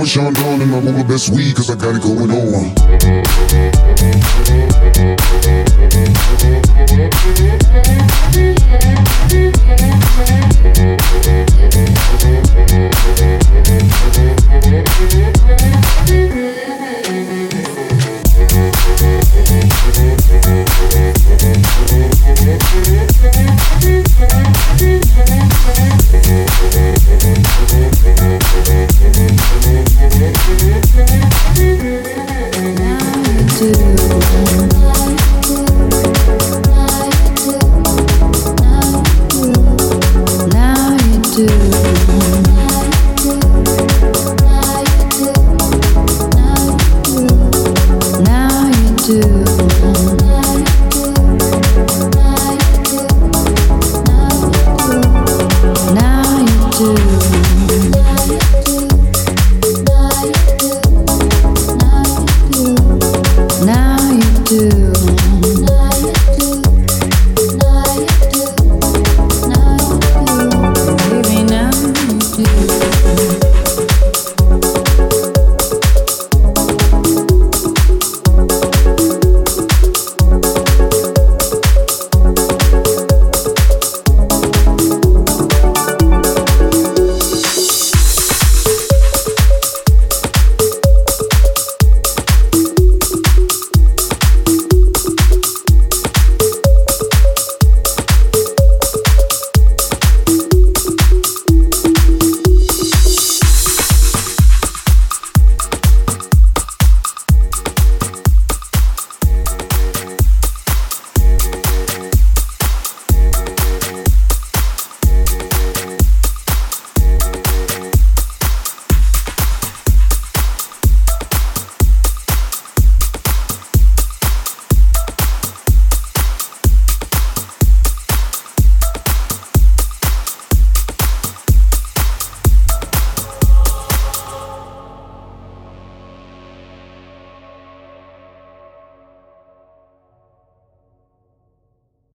with Sean Don and I'm on the best weed cause I got it going on. you.